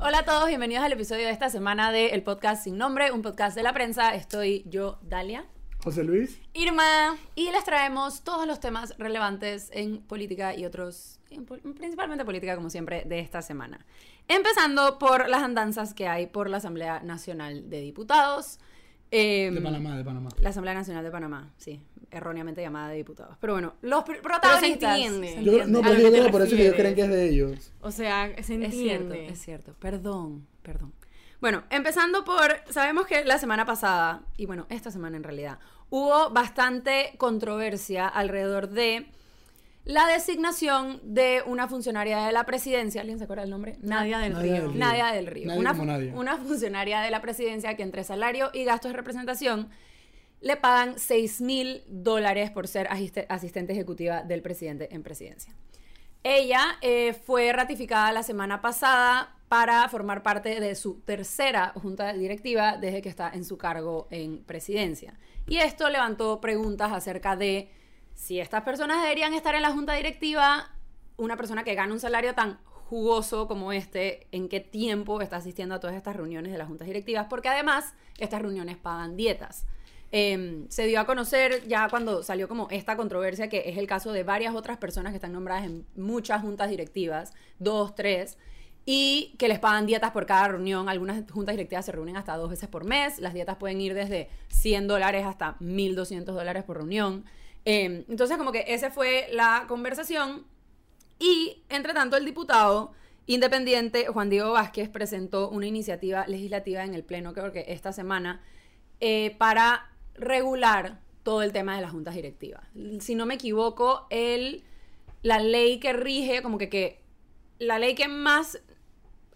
Hola a todos, bienvenidos al episodio de esta semana de El Podcast Sin Nombre, un podcast de la prensa. Estoy yo, Dalia. José Luis. Irma. Y les traemos todos los temas relevantes en política y otros, principalmente política como siempre, de esta semana. Empezando por las andanzas que hay por la Asamblea Nacional de Diputados. Eh, De Panamá, de Panamá. La Asamblea Nacional de Panamá, sí, erróneamente llamada de diputados. Pero bueno, los pr- protagonistas. entiende. se Yo, entiende. no, pero lo yo creo por eso que ellos creen que es de ellos. O sea, se Es cierto, entiende. es cierto. Perdón, perdón. Bueno, empezando por, sabemos que la semana pasada, y bueno, esta semana en realidad, hubo bastante controversia alrededor de la designación de una funcionaria de la presidencia. ¿Alguien se acuerda el nombre? Nadia del Nadia Río. del Río. Nadia del Río. Nadie una, como Nadia. una funcionaria de la presidencia que entre salario y gastos de representación le pagan 6 mil dólares por ser asiste- asistente ejecutiva del presidente en presidencia. Ella eh, fue ratificada la semana pasada para formar parte de su tercera junta directiva desde que está en su cargo en presidencia. Y esto levantó preguntas acerca de si estas personas deberían estar en la junta directiva, una persona que gana un salario tan jugoso como este, en qué tiempo está asistiendo a todas estas reuniones de las juntas directivas, porque además estas reuniones pagan dietas. Eh, se dio a conocer ya cuando salió como esta controversia, que es el caso de varias otras personas que están nombradas en muchas juntas directivas, dos, tres, y que les pagan dietas por cada reunión. Algunas juntas directivas se reúnen hasta dos veces por mes. Las dietas pueden ir desde 100 dólares hasta 1.200 dólares por reunión. Eh, entonces, como que esa fue la conversación. Y, entre tanto, el diputado independiente Juan Diego Vázquez presentó una iniciativa legislativa en el Pleno, creo que esta semana, eh, para regular todo el tema de las juntas directivas. Si no me equivoco, el, la ley que rige, como que, que la ley que más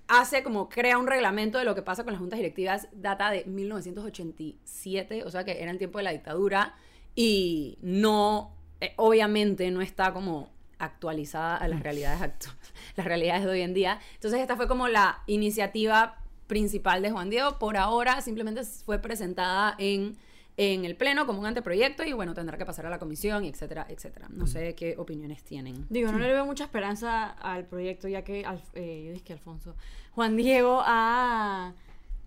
hace como crea un reglamento de lo que pasa con las juntas directivas data de 1987, o sea que era el tiempo de la dictadura y no, eh, obviamente no está como actualizada a las realidades las realidades de hoy en día. Entonces esta fue como la iniciativa principal de Juan Diego. Por ahora simplemente fue presentada en, en el Pleno como un anteproyecto y bueno, tendrá que pasar a la comisión, etcétera, etcétera. No sé qué opiniones tienen. Digo, no le veo mucha esperanza al proyecto, ya que, Alf- eh, yo dije que Alfonso, Juan Diego ha,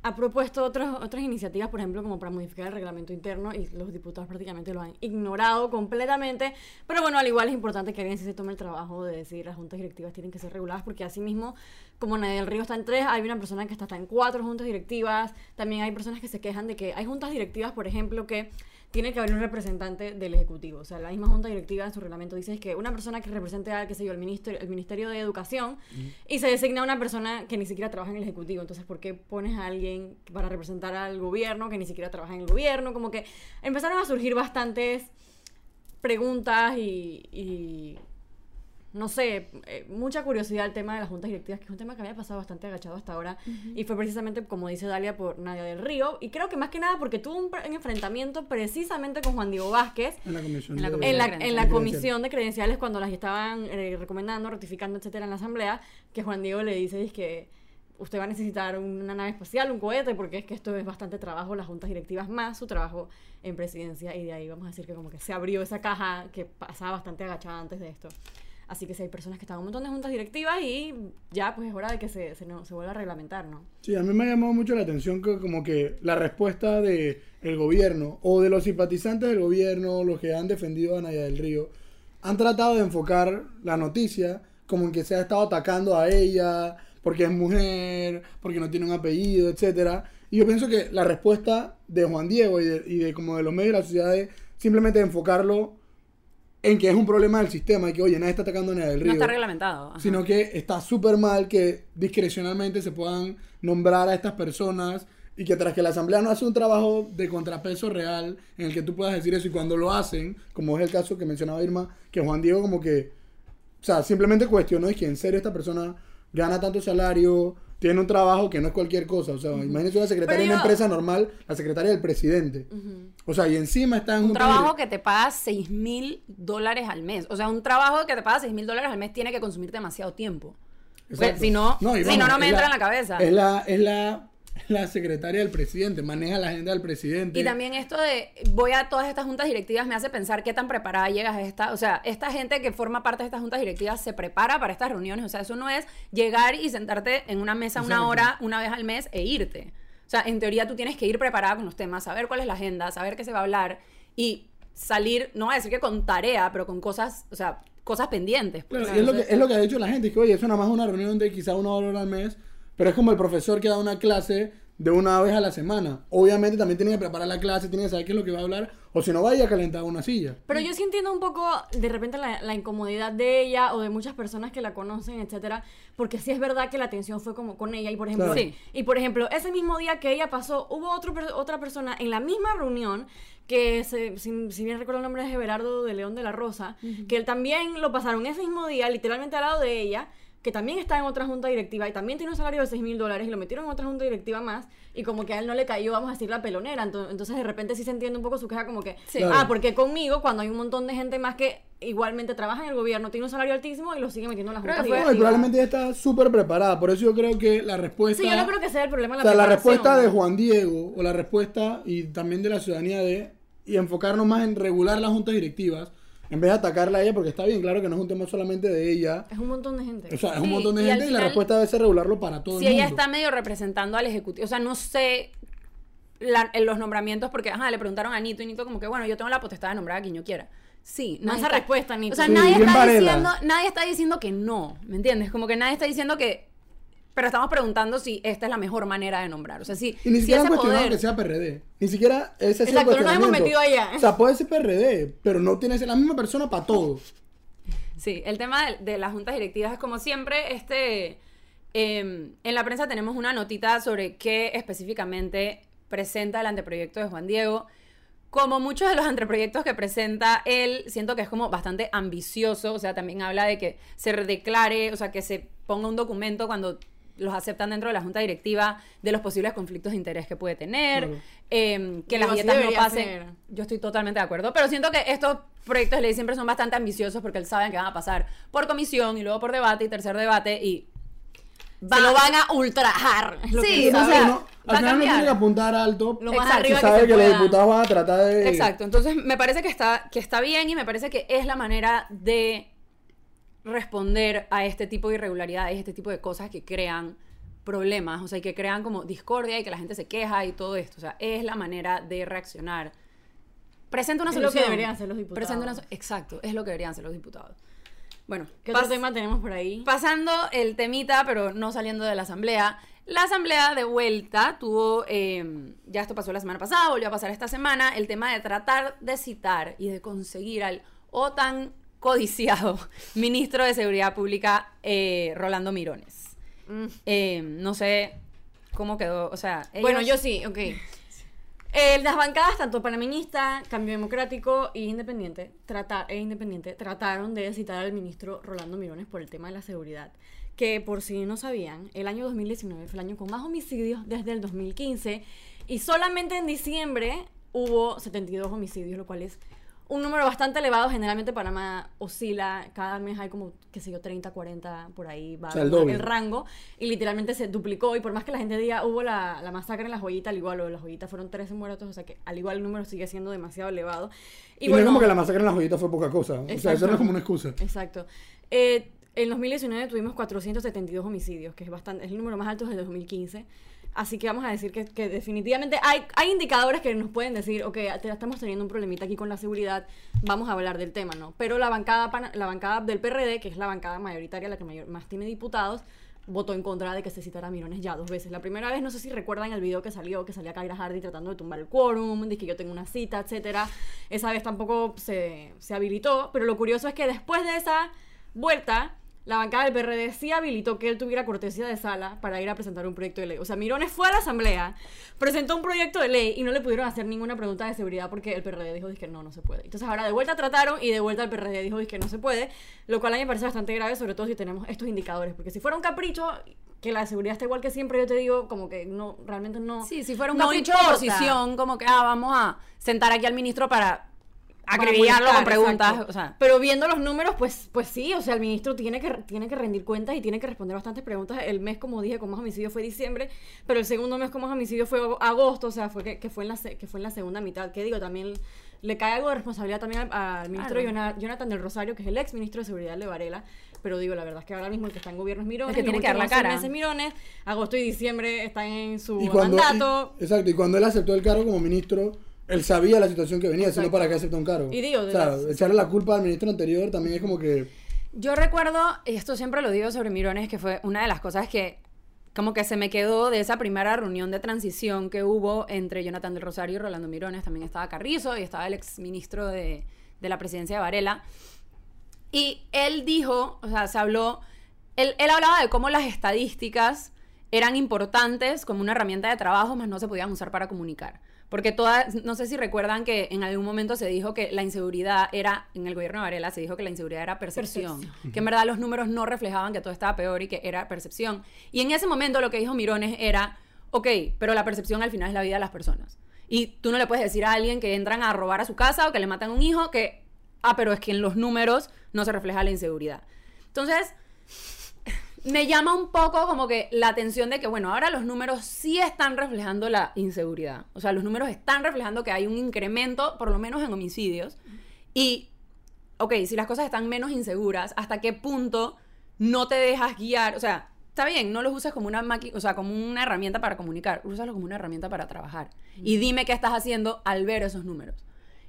ha propuesto otros, otras iniciativas, por ejemplo, como para modificar el reglamento interno, y los diputados prácticamente lo han ignorado completamente. Pero bueno, al igual es importante que alguien se tome el trabajo de decir las juntas directivas tienen que ser reguladas, porque así mismo, como Nadia del Río está en tres, hay una persona que está, está en cuatro juntas directivas. También hay personas que se quejan de que hay juntas directivas, por ejemplo, que tiene que haber un representante del Ejecutivo. O sea, la misma Junta Directiva en su reglamento dice que una persona que represente a, qué sé yo, el Ministerio, el ministerio de Educación y se designa una persona que ni siquiera trabaja en el Ejecutivo. Entonces, ¿por qué pones a alguien para representar al gobierno que ni siquiera trabaja en el gobierno? Como que empezaron a surgir bastantes preguntas y, y no sé, eh, mucha curiosidad el tema de las juntas directivas, que es un tema que había pasado bastante agachado hasta ahora, y fue precisamente, como dice Dalia, por Nadia del Río, y creo que más que nada porque tuvo un, enfrentamiento precisamente con Juan Diego Vázquez, En la comisión. En la de- comisión en la, credenciales. en la Credenciales. comisión de credenciales cuando las estaban eh, recomendando, ratificando, etcétera, en la asamblea, que Juan Diego le dice es que usted va a necesitar una nave espacial, un cohete, porque es que esto es bastante trabajo, las juntas directivas más su trabajo en presidencia, y de ahí vamos a decir que como que se abrió esa caja que pasaba bastante agachada antes de esto. Así que si hay personas que están en un montón de juntas directivas y ya pues es hora de que se, se, no- se vuelva a reglamentar, ¿no? Sí, a mí me ha llamado mucho la atención que como que la respuesta de el gobierno o de los simpatizantes del gobierno, los que han defendido a Naya del Río, han tratado de enfocar la noticia como en que se ha estado atacando a ella porque es mujer, porque no tiene un apellido, etcétera. Y yo pienso que la respuesta de Juan Diego y de, y de como de los medios de la sociedad es simplemente enfocarlo en que es un problema del sistema y que, oye, nadie está atacando a Naya del Río No está reglamentado. ajá. sino que está súper mal que discrecionalmente se puedan nombrar a estas personas y que tras que la asamblea no hace un trabajo de contrapeso real en el que tú puedas decir eso y cuando lo hacen, como es el caso que mencionaba Irma, que Juan Diego como que, o sea, simplemente cuestionó es que en serio esta persona gana tanto salario, tiene un trabajo que no es cualquier cosa, o sea, imagínense una secretaria de una empresa normal, la secretaria del presidente, o sea, y encima está en Un un trabajo que te paga 6 mil dólares al mes. O sea, un trabajo que te paga 6 mil dólares al mes tiene que consumir demasiado tiempo. Pues, si no, y si no, no me entra en la cabeza. Es la, es la, la secretaria del presidente, maneja la agenda del presidente. Y también esto de voy a todas estas juntas directivas me hace pensar qué tan preparada llegas a esta, o sea, esta gente que forma parte de estas juntas directivas se prepara para estas reuniones, o sea, eso no es llegar y sentarte en una mesa una hora una vez al mes e irte. O sea, en teoría tú tienes que ir preparada con los temas, saber cuál es la agenda, saber qué se va a hablar y salir, no voy a decir que con tarea, pero con cosas, o sea, cosas pendientes. pues. Claro, y es lo, que, es lo que ha dicho la gente, es que oye, eso nada más es una reunión de quizá una hora al mes, pero es como el profesor que da una clase de una vez a la semana. Obviamente también tiene que preparar la clase, tiene que saber qué es lo que va a hablar, o si no vaya a calentar una silla. Pero yo sí entiendo un poco de repente la, la incomodidad de ella o de muchas personas que la conocen, etcétera, porque sí es verdad que la atención fue como con ella y por ejemplo, Claro. Sí. y por ejemplo, ese mismo día que ella pasó, hubo otro, otra persona en la misma reunión que se- si, si bien recuerdo el nombre es Everardo de León de la Rosa, que él también lo pasaron ese mismo día, literalmente al lado de ella, que también está en otra junta directiva y también tiene un salario de 6 mil dólares y lo metieron en otra junta directiva más y como que a él no le cayó, vamos a decir, la pelonera. Ento- Entonces de repente sí se entiende un poco su queja como que, Sí. Claro. ah, porque conmigo cuando hay un montón de gente más que igualmente trabaja en el gobierno, tiene un salario altísimo y lo sigue metiendo en las Creo juntas que fue- No, y probablemente ella está súper preparada, por eso yo creo que la respuesta... Sí, yo no creo que sea el problema de O la sea, la respuesta de Juan Diego, o la respuesta y también de la ciudadanía de, y enfocarnos más en regular las juntas directivas, en vez de atacarla a ella, porque está bien, claro que no es un tema solamente de ella, Es un montón de gente. o sea, es Sí, un montón de y gente y la final- respuesta debe ser regularlo para todo si el ella mundo. está medio representando al ejecutivo, o sea, no sé la- en los nombramientos porque, ajá, le preguntaron a Nito y Nito como que, bueno, yo tengo la potestad de nombrar a quien yo quiera. Sí, No esa respuesta, Nito. O sea, Sí, nadie, está diciendo, nadie está diciendo que no, ¿me entiendes? Como que nadie está diciendo que... Pero estamos preguntando si esta es la mejor manera de nombrar. O sea, si, Y ni si siquiera han ese cuestionado poder... que sea PRD. Ni siquiera ese es el Exacto, no nos hemos metido allá. O sea, puede ser PRD, pero no tiene que ser la misma persona para todo. Sí, el tema de, de las juntas directivas es como siempre, este, eh, en la prensa tenemos una notita sobre qué específicamente presenta el anteproyecto de Juan Diego. Como muchos de los anteproyectos que presenta él, siento que es como bastante ambicioso, o sea, también habla de que se declare, o sea, que se ponga un documento cuando los aceptan dentro de la junta directiva de los posibles conflictos de interés que puede tener, Claro. eh, que Digo, las dietas no pasen. ser. Yo estoy totalmente de acuerdo, pero siento que estos proyectos de ley siempre son bastante ambiciosos porque él saben que van a pasar por comisión y luego por debate y tercer debate y Se lo van a ultrajar. lo Sí, o sea, al final no tiene que apuntar alto. Lo más Exacto, arriba Se que sabe se que, los diputados van a tratar de... Exacto, entonces me parece que está, que está bien y me parece que es la manera de responder a este tipo de irregularidades, este tipo de cosas que crean problemas, o sea, y que crean como discordia y que la gente se queja y todo esto, o sea, es la manera de reaccionar. Presenta una Es lo que solución. deberían hacer los diputados. Presenta una Exacto, es lo que deberían hacer los diputados. Bueno, ¿Qué otro tema tenemos por ahí? Pasando el temita, pero no saliendo de la asamblea. La asamblea de vuelta tuvo, eh, ya esto pasó la semana pasada, volvió a pasar esta semana, el tema de tratar de citar y de conseguir al o tan codiciado ministro de Seguridad Pública, eh, Rolando Mirones. Mm. Eh, no sé cómo quedó, o sea... Bueno, yo sí, ok. Eh, las bancadas, tanto panameñista, Cambio Democrático y Independiente, trata, e Independiente, trataron de citar al ministro Rolando Mirones por el tema de la seguridad. Que por si no sabían, el año 2019 fue el año con más homicidios desde el 2015 y solamente en diciembre hubo 72 homicidios, lo cual es un número bastante elevado. Generalmente Panamá oscila, cada mes hay como, qué sé yo, 30, 40, por ahí va O sea, el rango y literalmente se duplicó y por más que la gente diga hubo la, la masacre en las joyitas, al igual de las joyitas fueron 13 muertos, o sea que al igual el número sigue siendo demasiado elevado. Y, no es como que la masacre en las joyitas fue poca cosa. O sea, eso Exacto. no es como una excusa. Exacto. Eh, en 2019 tuvimos 472 homicidios, que es bastante, es el número más alto desde 2015. Así que vamos a decir que, definitivamente hay, indicadores que nos pueden decir, ok, te- estamos teniendo un problemita aquí con la seguridad, vamos a hablar del tema, ¿no? Pero la bancada, la bancada del PRD, que es la bancada mayoritaria, la que mayor- más tiene diputados, votó en contra de que se citara a Mirones ya dos veces. La primera vez, no sé si recuerdan el video que salió, que salía Kaira Hardy tratando de tumbar el quórum, de que yo tengo una cita, etcétera. Esa vez tampoco se, se habilitó, pero lo curioso es que después de esa vuelta, la bancada del PRD sí habilitó que él tuviera cortesía de sala para ir a presentar un proyecto de ley. O sea, Mirones fue a la asamblea, presentó un proyecto de ley y no le pudieron hacer ninguna pregunta de seguridad porque el PRD dijo que no, no se puede. Entonces ahora de vuelta trataron y de vuelta el PRD dijo que no se puede, lo cual a mí me parece bastante grave, sobre todo si tenemos estos indicadores, porque si fuera un capricho, que la seguridad esté igual que siempre, yo te digo como que no, realmente no. Sí, si fuera un no capricho de oposición, como que, ah, vamos a sentar aquí al ministro para acribillarlo con preguntas, exacto. o sea. Pero viendo los números, pues, pues sí, o sea, el ministro tiene que, tiene que rendir cuentas y tiene que responder bastantes preguntas. El mes, como dije, con más homicidios fue diciembre, pero el segundo mes con más homicidios fue agosto, o sea, fue que, que fue en la, se- que fue en la segunda mitad. Que digo, también le cae algo de responsabilidad también al, al ministro Claro. Jona- Jonathan del Rosario, que es el ex ministro de Seguridad de Varela. Pero digo, la verdad es que ahora mismo el que está en gobierno es Mirones. El que tiene que dar la cara. meses Mirones, agosto y diciembre están en su Y cuando, mandato. y- exacto, y cuando él aceptó el cargo como ministro, él sabía la situación que venía, sino para qué aceptó un cargo. Y digo, o sea, echarle la culpa al ministro anterior también es como que... Yo recuerdo, y esto siempre lo digo sobre Mirones, que fue una de las cosas que como que se me quedó de esa primera reunión de transición que hubo entre Jonathan del Rosario y Rolando Mirones. También estaba Carrizo y estaba el ex ministro de, de la presidencia de Varela. Y él dijo, o sea, se habló, él, él hablaba de cómo las estadísticas eran importantes como una herramienta de trabajo, más no se podían usar para comunicar. Porque todas, no sé si recuerdan que en algún momento se dijo que la inseguridad era, en el gobierno de Varela se dijo que la inseguridad era percepción, que en verdad los números no reflejaban que todo estaba peor y que era percepción. Y en ese momento lo que dijo Mirones era, ok, pero la percepción al final es la vida de las personas. Y tú no le puedes decir a alguien que entran a robar a su casa o que le matan a un hijo que, ah, pero es que en los números no se refleja la inseguridad. Entonces, me llama un poco como que la atención de que, bueno, ahora los números sí están reflejando la inseguridad. O sea, los números están reflejando que hay un incremento, por lo menos en homicidios. Y, ok, si las cosas están menos inseguras, ¿hasta qué punto no te dejas guiar? O sea, está bien, no los usas como una máquina, o sea, como una herramienta para comunicar, úsalo como una herramienta para trabajar. Y dime qué estás haciendo al ver esos números.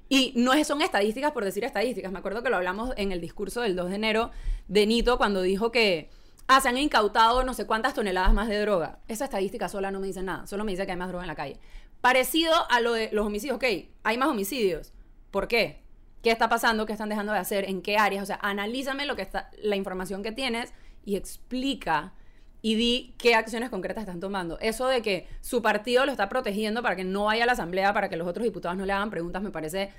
Y no son estadísticas por decir estadísticas. Me acuerdo que lo hablamos en el discurso del 2 de enero de Nito cuando dijo que ah, se han incautado no sé cuántas toneladas más de droga. Esa estadística sola no me dice nada, solo me dice que hay más droga en la calle. Parecido a lo de los homicidios, ok, hay más homicidios. ¿Por qué? ¿Qué está pasando? ¿Qué están dejando de hacer? ¿En qué áreas? O sea, analízame lo que está, la información que tienes y explica y di qué acciones concretas están tomando. Eso de que su partido lo está protegiendo para que no vaya a la asamblea, para que los otros diputados no le hagan preguntas, me parece,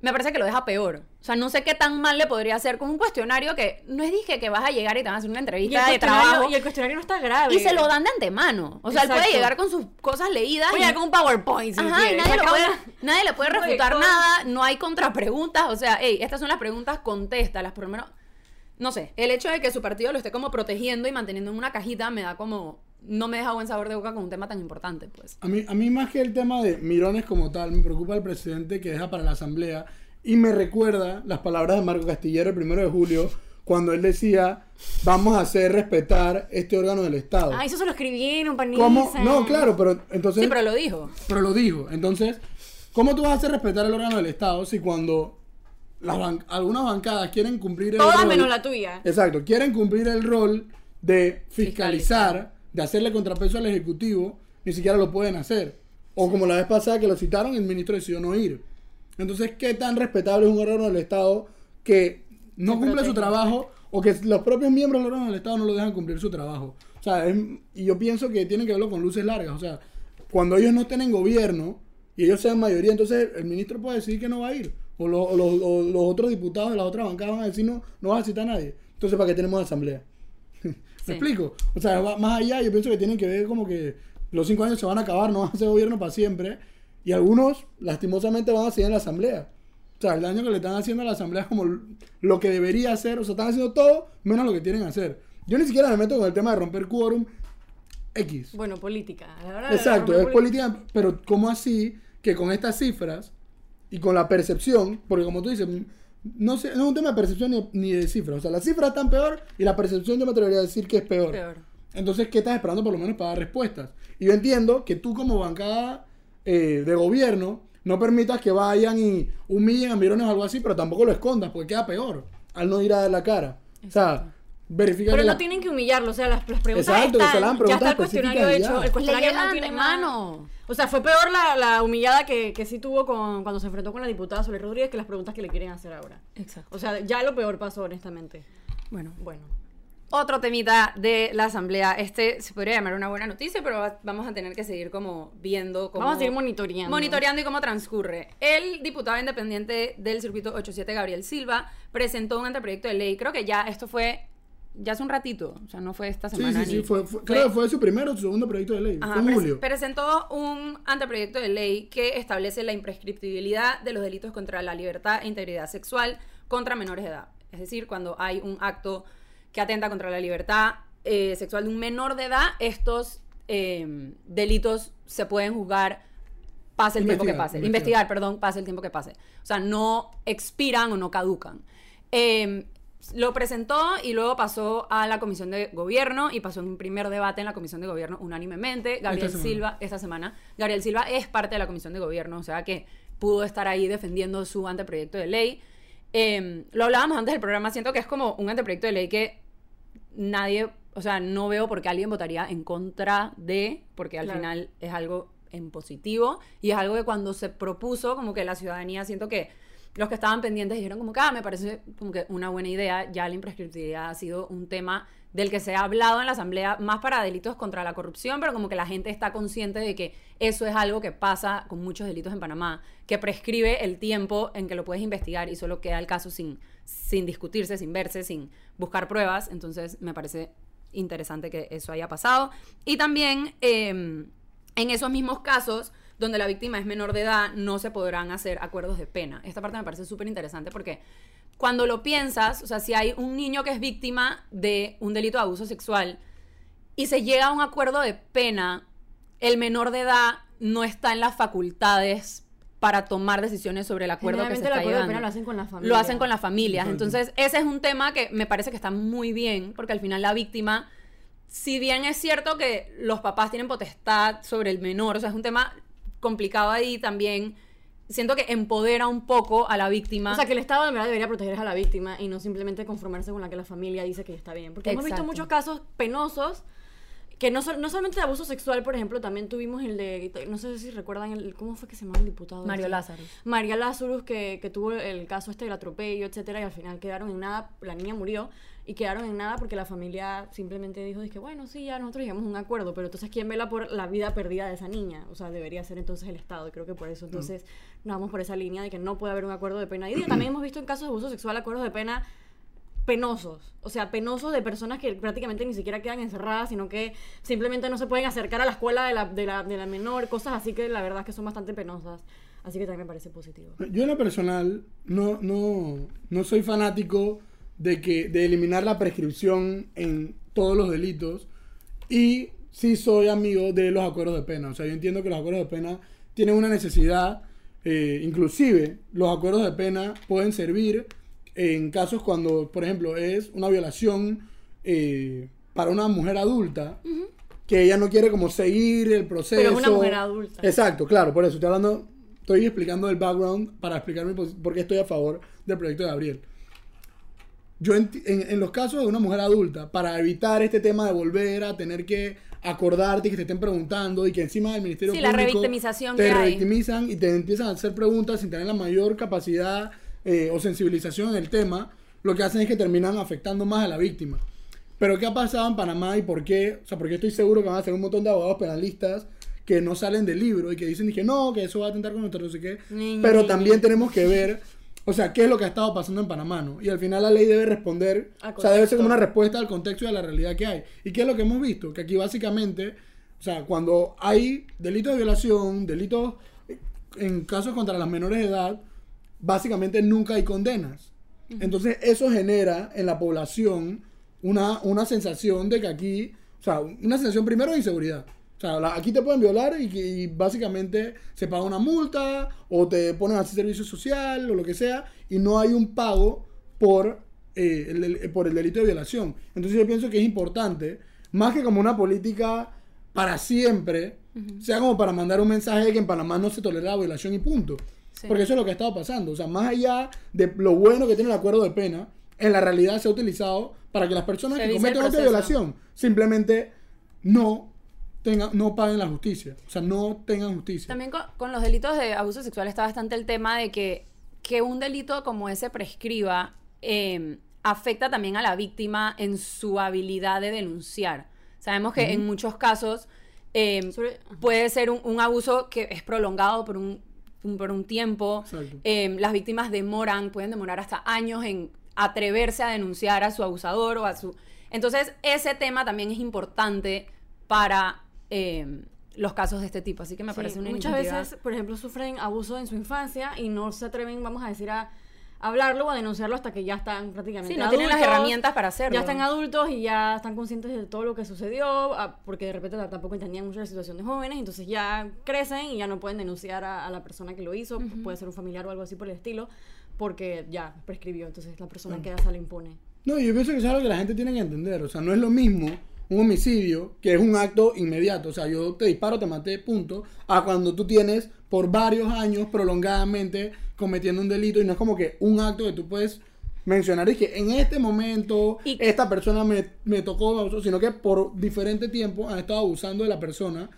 me parece que lo deja peor. O sea, no sé qué tan mal le podría hacer con un cuestionario que no es dije que vas a llegar y te van a hacer una entrevista de trabajo y el cuestionario no está grave. y se lo dan de antemano. O sea, él puede llegar con sus cosas leídas. Oye, y- con un PowerPoint. si Ajá, y nadie, lo puede, le puede refutar nada, no hay contrapreguntas, o sea, hey, estas son las preguntas, contéstalas, por lo menos, no sé, el hecho de que su partido lo esté como protegiendo y manteniendo en una cajita me da como, no me deja buen sabor de boca con un tema tan importante, pues. A mí, a mí más que el tema de Mirones como tal, me preocupa el presidente que deja para la asamblea y me recuerda las palabras de Marco Castillero el primero de julio cuando él decía vamos a hacer respetar este órgano del Estado. Ah, eso se lo escribieron, panisa. ¿Cómo? No, claro, pero entonces... Sí, pero lo dijo. Pero lo dijo. Entonces, ¿cómo tú vas a hacer respetar el órgano del Estado si cuando las ban- algunas bancadas quieren cumplir el Todas rol- menos la tuya. Exacto, quieren cumplir el rol de fiscalizar, Fiscalizar. De hacerle contrapeso al Ejecutivo, ni siquiera lo pueden hacer. O como la vez pasada que lo citaron, el ministro decidió no ir. Entonces, ¿qué tan respetable es un órgano del Estado que no Que cumple su trabajo o que los propios miembros del órgano del Estado no lo dejan cumplir su trabajo? O sea, es- y yo pienso que tienen que verlo con luces largas. O sea, cuando ellos no estén en gobierno y ellos sean mayoría, entonces el ministro puede decidir que no va a ir. O, lo- o los- o los otros diputados de la otra bancada van a decir no, no vas a citar a nadie. Entonces, ¿para qué tenemos asamblea? ¿Me explico? O sea, va más allá, yo pienso que tienen que ver como que los cinco años se van a acabar, no van a ser gobierno para siempre. Y algunos, lastimosamente, van a seguir en la asamblea. O sea, el daño que le están haciendo a la asamblea es como lo que debería hacer. O sea, están haciendo todo menos lo que tienen que hacer. Yo ni siquiera me meto con el tema de romper quórum X. Bueno, política. La de Exacto, romper es política, pero ¿cómo así que con estas cifras y con la percepción, porque como tú dices, no, sé, no es un tema de percepción ni, ni de cifras, o sea, las cifras están peor y la percepción yo me atrevería a decir que es peor. Peor. Entonces, ¿qué estás esperando por lo menos para dar respuestas? Y yo entiendo que tú como bancada eh, de gobierno no permitas que vayan y humillen a mirones o algo así, pero tampoco lo escondas, porque queda peor al no ir a dar la cara. O sea, verifica Pero no la- tienen que humillarlo, o sea, las, las preguntas Exacto, que están, se le hagan ya está preguntas el cuestionario hecho, ya. el cuestionario no tiene mano. O sea, fue peor la, la humillada que, que sí tuvo con, cuando se enfrentó con la diputada Soler Rodríguez que las preguntas que le quieren hacer ahora. Exacto. O sea, ya lo peor pasó, honestamente. Bueno, Bueno. Otro temita de la asamblea, este se podría llamar una buena noticia, pero va- vamos a tener que seguir como viendo cómo... Vamos a seguir monitoreando. Monitoreando y cómo transcurre. El diputado independiente del circuito 87, Gabriel Silva, presentó un anteproyecto de ley. Creo que ya esto fue ya hace un ratito, o sea, no fue esta Sí, semana. sí, sí. ni- Fue, fue- creo que fue su primero o su segundo proyecto de ley. Ajá, fue en julio. presentó un anteproyecto de ley que establece la imprescriptibilidad de los delitos contra la libertad e integridad sexual contra menores de edad. Es decir, cuando hay un acto que atenta contra la libertad eh, sexual de un menor de edad, estos eh, delitos se pueden juzgar pase el tiempo que pase. investigar. Investigar, perdón, pase el tiempo que pase. O sea, no expiran o no caducan. Eh, lo presentó y luego pasó a la Comisión de Gobierno y pasó en un primer debate en la Comisión de Gobierno unánimemente. Gabriel. Silva, esta semana, Gabriel Silva es parte de la Comisión de Gobierno, o sea que pudo estar ahí defendiendo su anteproyecto de ley. Eh, lo hablábamos antes del programa, siento que es como un anteproyecto de ley que nadie, o sea, no veo por qué alguien votaría en contra de, porque al Claro. final es algo en positivo y es algo que cuando se propuso, como que la ciudadanía, siento que los que estaban pendientes dijeron como que, ah, me parece como que una buena idea, ya la imprescriptibilidad ha sido un tema del que se ha hablado en la Asamblea, más para delitos contra la corrupción, pero como que la gente está consciente de que eso es algo que pasa con muchos delitos en Panamá, que prescribe el tiempo en que lo puedes investigar y solo queda el caso sin, sin discutirse, sin verse, sin buscar pruebas. Entonces me parece interesante que eso haya pasado. Y también eh, en esos mismos casos donde la víctima es menor de edad, no se podrán hacer acuerdos de pena. Esta parte me parece súper interesante porque cuando lo piensas, o sea, si hay un niño que es víctima de un delito de abuso sexual y se llega a un acuerdo de pena, el menor de edad no está en las facultades para tomar decisiones sobre el acuerdo que se Generalmente el está acuerdo de pena lo hacen con la familia. Lo hacen con las familias. Entonces, ese es un tema que me parece que está muy bien, porque al final la víctima, si bien es cierto que los papás tienen potestad sobre el menor, o sea, es un tema complicado ahí también, siento que empodera un poco a la víctima. O sea, que el Estado de verdad debería proteger a la víctima y no simplemente conformarse con la que la familia dice que está bien. Porque hemos visto muchos casos penosos que no, no solamente de abuso sexual, por ejemplo, también tuvimos el de, no sé si recuerdan, el, ¿cómo fue que se llamaba el diputado? Mario? Lázaro. María Lazarus, que, que tuvo el caso este del atropello, etcétera, y al final quedaron en nada, la niña murió, y quedaron en nada porque la familia simplemente dijo, dije, bueno, sí, ya nosotros llegamos a un acuerdo, pero entonces, ¿quién vela por la vida perdida de esa niña? O sea, debería ser entonces el Estado, y creo que por eso entonces nos vamos por esa línea de que no puede haber un acuerdo de pena. Y también hemos visto en casos de abuso sexual acuerdos de pena penosos, o sea, penosos de personas que prácticamente ni siquiera quedan encerradas, sino que simplemente no se pueden acercar a la escuela de la, de la, de la menor, cosas así que la verdad es que son bastante penosas. Así que también me parece positivo. Yo en lo personal no, no, no soy fanático de que de eliminar la prescripción en todos los delitos y sí soy amigo de los acuerdos de pena. O sea, yo entiendo que los acuerdos de pena tienen una necesidad, eh, inclusive los acuerdos de pena pueden servir en casos cuando, por ejemplo, es una violación eh, para una mujer adulta que ella no quiere como seguir el proceso. Pero es una mujer adulta. Exacto, claro, por eso estoy hablando, estoy explicando el background para explicar mi posi- por qué estoy a favor del proyecto de Gabriel. Yo en, en los casos de una mujer adulta, para evitar este tema de volver a tener que acordarte y que te estén preguntando y que encima del Ministerio Sí, la Público revictimización te revictimizan y te empiezan a hacer preguntas sin tener la mayor capacidad eh, o sensibilización en el tema, lo que hacen es que terminan afectando más a la víctima. Pero ¿qué ha pasado en Panamá y por qué? O sea, porque estoy seguro que van a ser un montón de abogados penalistas que no salen del libro y que dicen que no, que eso va a atentar con nuestro no sé qué. Pero también tenemos que ver, o sea, qué es lo que ha estado pasando en Panamá, ¿no? Y al final la ley debe responder, o sea, debe ser como una respuesta al contexto y a la realidad que hay. ¿Y qué es lo que hemos visto? Que aquí básicamente, o sea, cuando hay delitos de violación, delitos en casos contra las menores de edad, básicamente nunca hay condenas. Entonces eso genera en la población una, una sensación de que aquí, o sea, una sensación primero de inseguridad. O sea, la- aquí te pueden violar y, básicamente se paga una multa o te ponen a hacer servicio social o lo que sea y no hay un pago por, eh, el, del- por el delito de violación. Entonces yo pienso que es importante, más que como una política para siempre, sea como para mandar un mensaje de que en Panamá no se tolera la violación y punto. Sí. Porque eso es lo que ha estado pasando. O sea, más allá de lo bueno que tiene el acuerdo de pena, en la realidad se ha utilizado para que las personas Se que cometen proceso. violación simplemente no tengan, no paguen la justicia. O sea, no tengan justicia. También con, con los delitos de abuso sexual está bastante el tema de que, que un delito como ese prescriba eh, afecta también a la víctima en su habilidad de denunciar. Sabemos que en muchos casos eh, Sobre- puede ser un, un abuso que es prolongado por un, un- por un tiempo. Exacto. Eh, las víctimas demoran, pueden demorar hasta años en atreverse a denunciar a su abusador o a su... Entonces, ese tema también es importante para eh, los casos de este tipo. Así que me Sí, parece una muchas iniciativa- veces, por ejemplo, sufren abuso en su infancia y no se atreven, vamos a decir, a hablarlo o a denunciarlo hasta que ya están prácticamente Sí, no tienen las herramientas para hacerlo. Ya están adultos y ya están conscientes de todo lo que sucedió, ah, porque de repente tampoco entendían mucho la situación de jóvenes, entonces ya crecen y ya no pueden denunciar a, a la persona que lo hizo, puede ser un familiar o algo así por el estilo, porque ya prescribió, entonces la persona que se le impone. No, yo pienso que eso es algo que la gente tiene que entender. O sea, no es lo mismo un homicidio, que es un acto inmediato. O sea, yo te disparo, te maté, punto. A cuando tú tienes por varios años prolongadamente cometiendo un delito y no es como que un acto que tú puedes mencionar y que en este momento Y- esta persona me, me tocó, abuso, sino que por diferente tiempo han estado abusando de la persona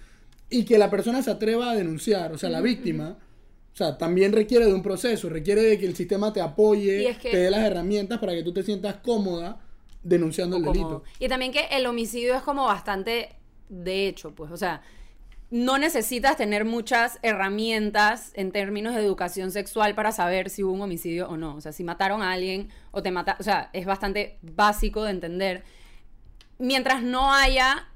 y que la persona se atreva a denunciar, o sea, la víctima. O sea, también requiere de un proceso, requiere de que el sistema te apoye, es que- te dé las herramientas para que tú te sientas cómoda denunciando el delito. Y también que el homicidio es como bastante de hecho, pues, o sea, no necesitas tener muchas herramientas en términos de educación sexual para saber si hubo un homicidio o no. O sea, si mataron a alguien o te mataron, o sea, es bastante básico de entender. Mientras no haya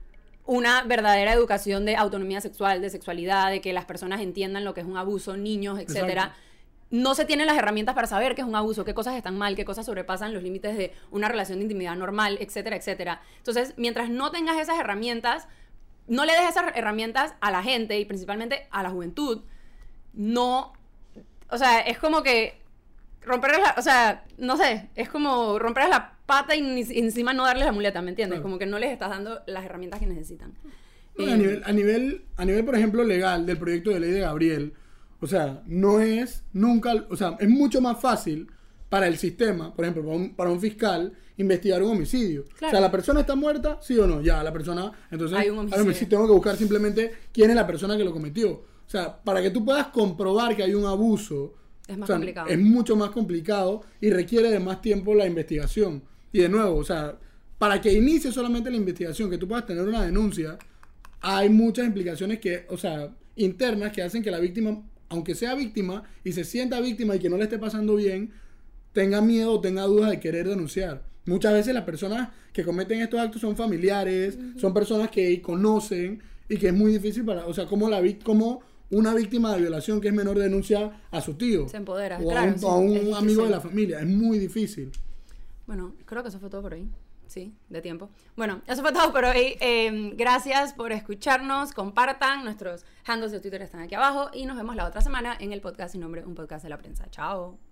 una verdadera educación de autonomía sexual, de sexualidad, de que las personas entiendan lo que es un abuso, niños, etcétera, Exacto. No se tienen las herramientas para saber qué es un abuso, qué cosas están mal, qué cosas sobrepasan los límites de una relación de intimidad normal, etcétera, etcétera. Entonces, mientras no tengas esas herramientas, no le des esas herramientas a la gente y principalmente a la juventud, no, o sea, es como que romper la, o sea, no sé, es como romper la pata y encima no darles la muleta, ¿me entiendes? Claro. Como que no les estás dando las herramientas que necesitan. No, Eh, a, nivel, a, nivel, a nivel, por ejemplo, legal del proyecto de ley de Gabriel, o sea, no es nunca, o sea, es mucho más fácil para el sistema, por ejemplo, para un, para un fiscal, investigar un homicidio. O sea, la persona está muerta, sí o no, ya, la persona, entonces, Hay un homicidio. tengo que buscar simplemente quién es la persona que lo cometió. O sea, para que tú puedas comprobar que hay un abuso, Es más o sea, complicado. Es mucho más complicado y requiere de más tiempo la investigación. Y de nuevo, o sea, para que inicie solamente la investigación, que tú puedas tener una denuncia, hay muchas implicaciones que, o sea, internas que hacen que la víctima, aunque sea víctima y se sienta víctima y que no le esté pasando bien, tenga miedo o tenga dudas de querer denunciar. Muchas veces las personas que cometen estos actos son familiares, son personas que conocen y que es muy difícil para, o sea, como la como una víctima de violación que es menor denuncia a su tío Se empodera, o a un, sí, a un amigo de la familia, es muy difícil. Bueno, creo que eso fue todo por hoy. Sí, de tiempo. Bueno, eso fue todo por hoy. Eh, gracias por escucharnos. Compartan. Nuestros handles de Twitter están aquí abajo. Y nos vemos la otra semana en el podcast sin nombre, un podcast de la prensa. Chao.